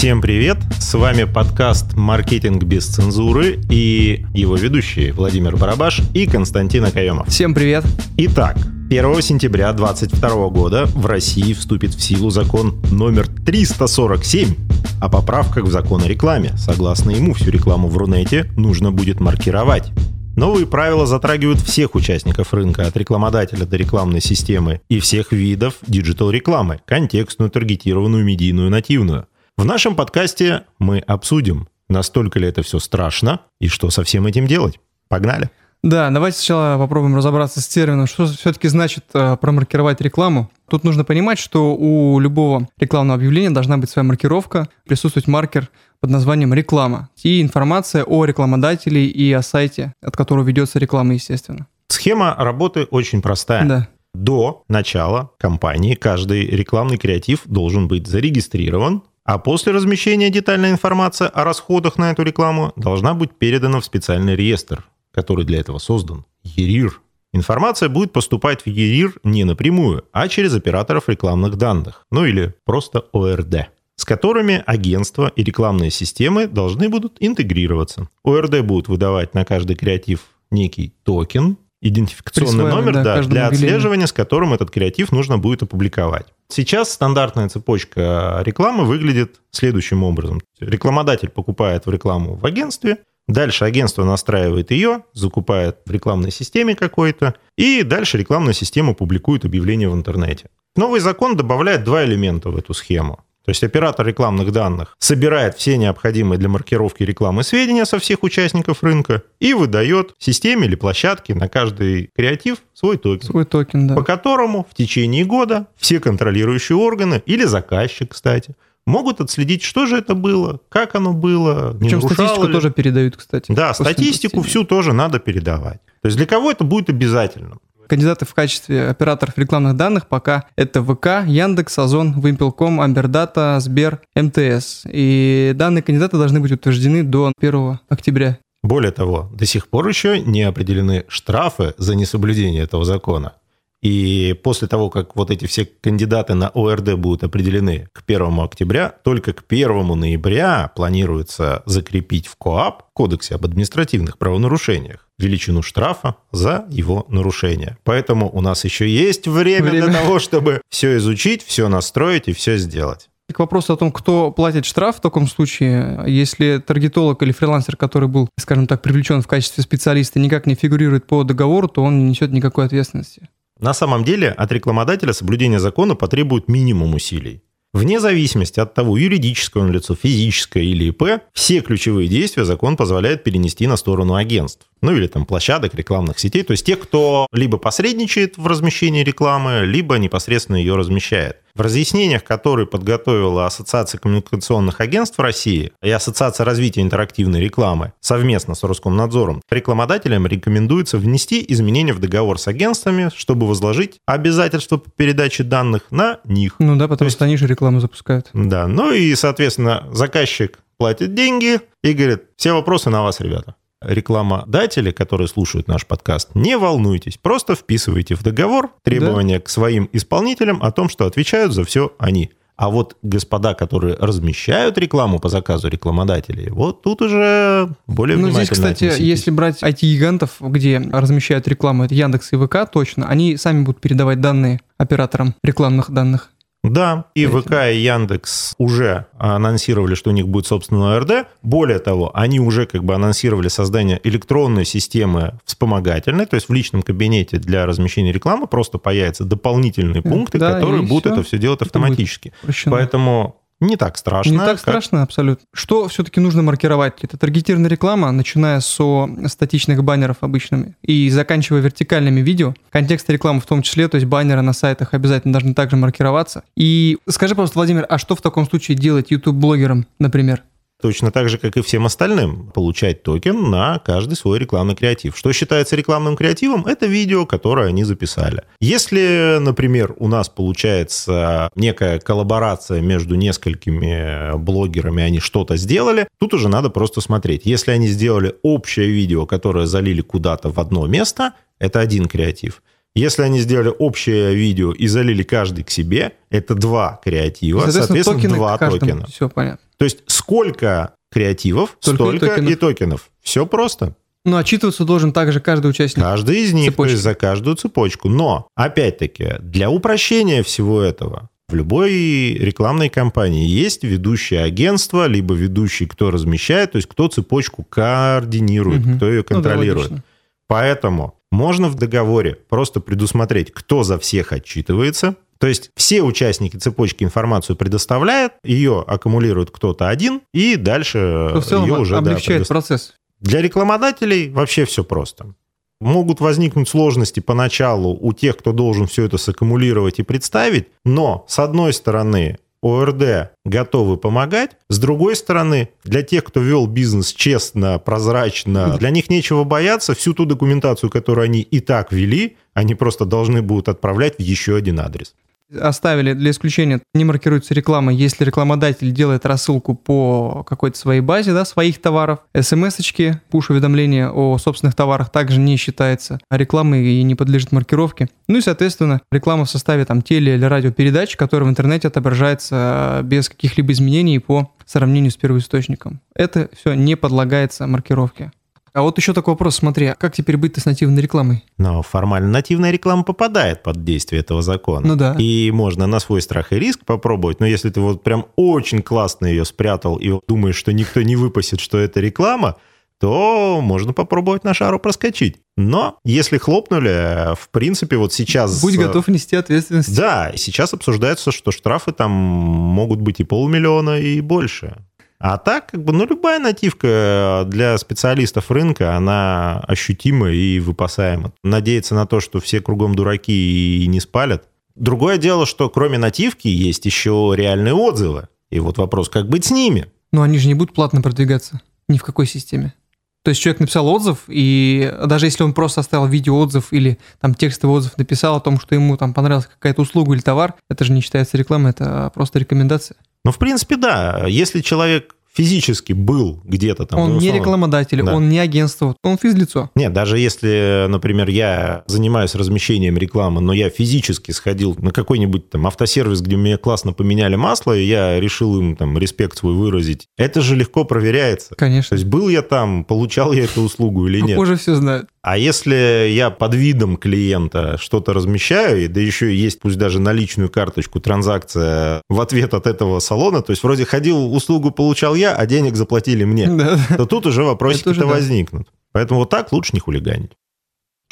Всем привет! С вами подкаст «Маркетинг без цензуры» и его ведущие Владимир Барабаш и Константин Акаемов. Всем привет! Итак, 1 сентября 2022 года в России вступит в силу закон номер 347 о поправках в закон о рекламе. Согласно ему, всю рекламу в Рунете нужно будет маркировать. Новые правила затрагивают всех участников рынка, от рекламодателя до рекламной системы и всех видов digital-рекламы – контекстную, таргетированную, медийную, нативную. В нашем подкасте мы обсудим, настолько ли это все страшно и что со всем этим делать. Погнали! Да, давайте сначала попробуем разобраться с термином, что все-таки значит э, промаркировать рекламу. Тут нужно понимать, что у любого рекламного объявления должна быть своя маркировка, присутствовать маркер под названием «реклама» и информация о рекламодателе и о сайте, от которого ведется реклама, естественно. Схема работы очень простая. Да. До начала кампании каждый рекламный креатив должен быть зарегистрирован, а после размещения детальная информация о расходах на эту рекламу должна быть передана в специальный реестр, который для этого создан – ЕРИР. Информация будет поступать в ЕРИР не напрямую, а через операторов рекламных данных, ну или просто ОРД, с которыми агентства и рекламные системы должны будут интегрироваться. ОРД будут выдавать на каждый креатив некий токен, идентификационный номер да, да, для отслеживания, с которым этот креатив нужно будет опубликовать. Сейчас стандартная цепочка рекламы выглядит следующим образом. Рекламодатель покупает в рекламу в агентстве, дальше агентство настраивает ее, закупает в рекламной системе какой-то, и дальше рекламная система публикует объявление в интернете. Новый закон добавляет два элемента в эту схему. То есть оператор рекламных данных собирает все необходимые для маркировки рекламы сведения со всех участников рынка и выдает системе или площадке на каждый креатив свой токен. Свой токен, да. По которому в течение года все контролирующие органы или заказчик, кстати, могут отследить, что же это было, как оно было. Причем статистику ли. тоже передают, кстати. Да, статистику всю тоже надо передавать. То есть для кого это будет обязательно? Кандидаты в качестве операторов рекламных данных пока это ВК, Яндекс, Озон, Вимпелком, Амбердата, Сбер, МТС. И данные кандидаты должны быть утверждены до 1 октября. Более того, до сих пор еще не определены штрафы за несоблюдение этого закона. И после того, как вот эти все кандидаты на ОРД будут определены к 1 октября, только к 1 ноября планируется закрепить в КОАП, Кодексе об административных правонарушениях, величину штрафа за его нарушение. Поэтому у нас еще есть время, время. для того, чтобы все изучить, все настроить и все сделать. К вопросу о том, кто платит штраф в таком случае, если таргетолог или фрилансер, который был, скажем так, привлечен в качестве специалиста, никак не фигурирует по договору, то он не несет никакой ответственности. На самом деле от рекламодателя соблюдение закона потребует минимум усилий. Вне зависимости от того, юридическое он лицо, физическое или ИП, все ключевые действия закон позволяет перенести на сторону агентств. Ну или там площадок, рекламных сетей. То есть тех, кто либо посредничает в размещении рекламы, либо непосредственно ее размещает. В разъяснениях, которые подготовила Ассоциация коммуникационных агентств России и Ассоциация развития интерактивной рекламы совместно с Роскомнадзором, рекламодателям рекомендуется внести изменения в договор с агентствами, чтобы возложить обязательства по передаче данных на них. Ну да, потому есть, что они же рекламу запускают. Да, ну и, соответственно, заказчик платит деньги и говорит, все вопросы на вас, ребята рекламодатели, которые слушают наш подкаст, не волнуйтесь, просто вписывайте в договор требования да. к своим исполнителям о том, что отвечают за все они. А вот господа, которые размещают рекламу по заказу рекламодателей, вот тут уже более ну, здесь, кстати, относитесь. если брать IT-гигантов, где размещают рекламу, это Яндекс и ВК точно, они сами будут передавать данные операторам рекламных данных. Да, и ВК, и Яндекс уже анонсировали, что у них будет собственный ОРД. Более того, они уже как бы анонсировали создание электронной системы вспомогательной, то есть в личном кабинете для размещения рекламы просто появятся дополнительные пункты, да, которые будут все. это все делать автоматически. Поэтому не так страшно. Не так как... страшно, абсолютно. Что все-таки нужно маркировать? Это таргетированная реклама, начиная со статичных баннеров обычными и заканчивая вертикальными видео. Контекст рекламы в том числе, то есть баннеры на сайтах обязательно должны также маркироваться. И скажи, пожалуйста, Владимир, а что в таком случае делать YouTube-блогерам, например? Точно так же, как и всем остальным, получать токен на каждый свой рекламный креатив. Что считается рекламным креативом? Это видео, которое они записали. Если, например, у нас получается некая коллаборация между несколькими блогерами, они что-то сделали, тут уже надо просто смотреть. Если они сделали общее видео, которое залили куда-то в одно место, это один креатив. Если они сделали общее видео и залили каждый к себе, это два креатива, Соответственно, соответственно, два токена. Все понятно. То есть сколько креативов, Столько и токенов. и токенов. Все просто. Ну, отчитываться должен также каждый участник. Каждый из них, Цепочки. то есть за каждую цепочку. Но, опять-таки, для упрощения всего этого, в любой рекламной кампании есть ведущее агентство, либо ведущий, кто размещает, то есть кто цепочку координирует, Мгм. кто ее Ну да, контролирует. Поэтому можно в договоре просто предусмотреть, кто за всех отчитывается. То есть все участники цепочки информацию предоставляют, ее аккумулирует кто-то один, и дальше Что в целом ее уже да, облегчает предо- процесс. для рекламодателей вообще все просто. Могут возникнуть сложности поначалу у тех, кто должен все это саккумулировать и представить, но с одной стороны ОРД готовы помогать, с другой стороны, для тех, кто вел бизнес честно, прозрачно, для них нечего бояться, всю ту документацию, которую они и так вели, они просто должны будут отправлять в еще один адрес. Оставили для исключения, не маркируется реклама, если рекламодатель делает рассылку по какой-то своей базе, да, своих товаров. СМС-очки, пуш-уведомления о собственных товарах также не считается рекламой и не подлежит маркировке. Ну и, соответственно, реклама в составе там теле- или радиопередач, которая в интернете отображается э, без каких-либо изменений по сравнению с первоисточником. Это все не подлагается маркировке. А вот еще такой вопрос, смотри, а как теперь быть с нативной рекламой? Но формально нативная реклама попадает под действие этого закона. Ну да. И можно на свой страх и риск попробовать. Но если ты вот прям очень классно ее спрятал и думаешь, что никто не выпасет, что это реклама, то можно попробовать на шару проскочить. Но если хлопнули, в принципе, вот сейчас... Будь э, готов нести ответственность. Да, сейчас обсуждается, что штрафы там могут быть и полмиллиона, и больше. А так, как бы, ну, любая нативка для специалистов рынка, она ощутима и выпасаема. Надеяться на то, что все кругом дураки и не спалят. Другое дело, что кроме нативки есть еще реальные отзывы. И вот вопрос, как быть с ними? Но они же не будут платно продвигаться. Ни в какой системе. То есть человек написал отзыв, и даже если он просто оставил видеоотзыв или там текстовый отзыв написал о том, что ему там понравилась какая-то услуга или товар, это же не считается рекламой, это просто рекомендация. Ну, в принципе, да. Если человек физически был где-то там... он ну, не рекламодатель, Да. он не агентство, он физлицо. Нет, даже если, например, я занимаюсь размещением рекламы, но я физически сходил на какой-нибудь там автосервис, где мне классно поменяли масло, и я решил им там респект свой выразить, это же легко проверяется. То Конечно. есть был я там, получал я эту услугу или нет. Уже все знают. А если я под видом клиента что-то размещаю, и да еще есть пусть даже наличную карточку, транзакция в ответ от этого салона, то есть вроде ходил, услугу получал я, а денег заплатили мне, Да. то тут уже вопросики-то да. возникнут. Поэтому вот так лучше не хулиганить.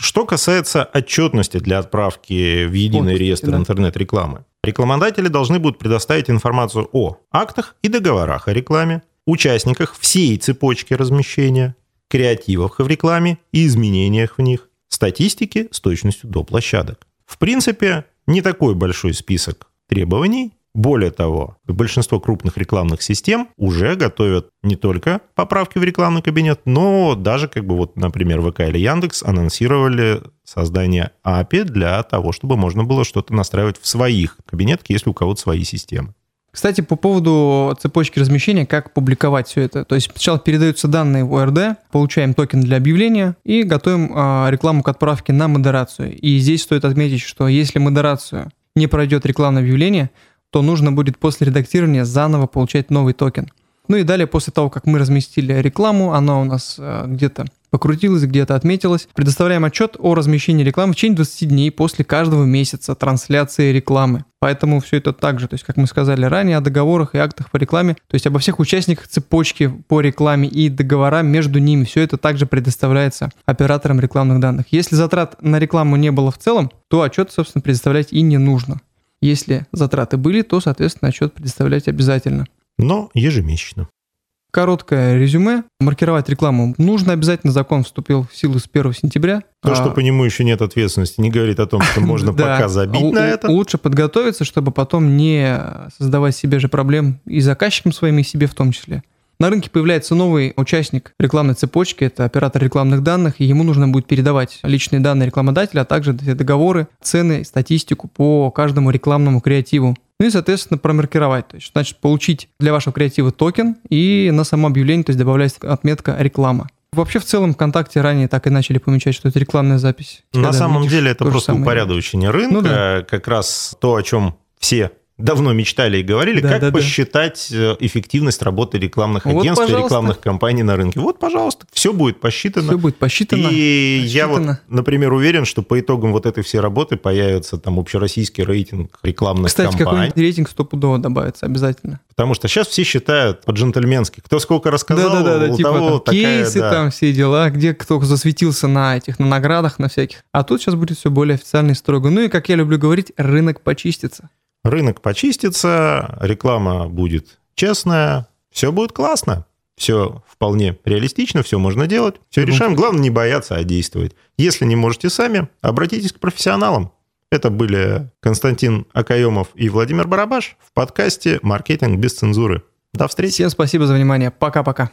Что касается отчетности для отправки в единый реестр да. интернет-рекламы, рекламодатели должны будут предоставить информацию о актах и договорах о рекламе, участниках всей цепочки размещения, креативах в рекламе и изменениях в них, статистике с точностью до площадок. В принципе, не такой большой список требований. Более того, большинство крупных рекламных систем уже готовят не только поправки в рекламный кабинет, но даже, как бы вот, например, ВК или Яндекс анонсировали создание API для того, чтобы можно было что-то настраивать в своих кабинетах, если у кого-то свои системы. Кстати, по поводу цепочки размещения, как публиковать все это. То есть сначала передаются данные в ОРД, получаем токен для объявления и готовим а, рекламу к отправке на модерацию. И здесь стоит отметить, что если модерацию не пройдет рекламное объявление, то нужно будет после редактирования заново получать новый токен. Ну и далее, после того, как мы разместили рекламу, она у нас э, где-то покрутилась, где-то отметилась, предоставляем отчет о размещении рекламы в течение 20 дней после каждого месяца трансляции рекламы. Поэтому все это так же, то есть, как мы сказали ранее, о договорах и актах по рекламе, то есть обо всех участниках цепочки по рекламе и договора между ними, все это также предоставляется операторам рекламных данных. Если затрат на рекламу не было в целом, то отчет, собственно, предоставлять и не нужно. Если затраты были, то, соответственно, отчет предоставлять обязательно. Но ежемесячно. Короткое резюме. Маркировать рекламу нужно обязательно. Закон вступил в силу с 1 сентября. То, А, что по нему еще нет ответственности, не говорит о том, что можно пока забить на это. Лучше подготовиться, чтобы потом не создавать себе же проблем и заказчикам своим, и себе в том числе. На рынке появляется новый участник рекламной цепочки, это оператор рекламных данных, и ему нужно будет передавать личные данные рекламодателя, а также договоры, цены, статистику по каждому рекламному креативу. Ну и, соответственно, промаркировать. То есть, значит, получить для вашего креатива токен и на само объявление, то есть добавляется отметка реклама. Вообще, в целом, ВКонтакте ранее так и начали помечать, что это рекламная запись. На самом видишь деле это просто упорядочение рынка, Ну да. как раз то, о чем все давно мечтали и говорили, Да, как да, да. посчитать э, эффективность работы рекламных Вот, агентств и пожалуйста. рекламных компаний на рынке. Вот, пожалуйста, все будет посчитано. Все будет посчитано. И я вот, посчитано. например, уверен, что по итогам вот этой всей работы появится там общероссийский рейтинг рекламных Кстати, компаний. какой-нибудь рейтинг стопудово добавится обязательно. Потому что сейчас все считают по-джентльменски. Кто сколько рассказал, Да-да-да, у типа того там такая, кейсы, да. там все дела, где кто засветился на этих, на наградах, на всяких. А тут сейчас будет все более официально и строго. Ну и, как я люблю говорить, рынок почистится. Рынок почистится, реклама будет честная, все будет классно. Все вполне реалистично, все можно делать, все решаем. Главное не бояться, а действовать. Если не можете сами, обратитесь к профессионалам. Это были Константин Акаемов и Владимир Барабаш в подкасте «Маркетинг без цензуры». До встречи. Всем спасибо за внимание. Пока-пока.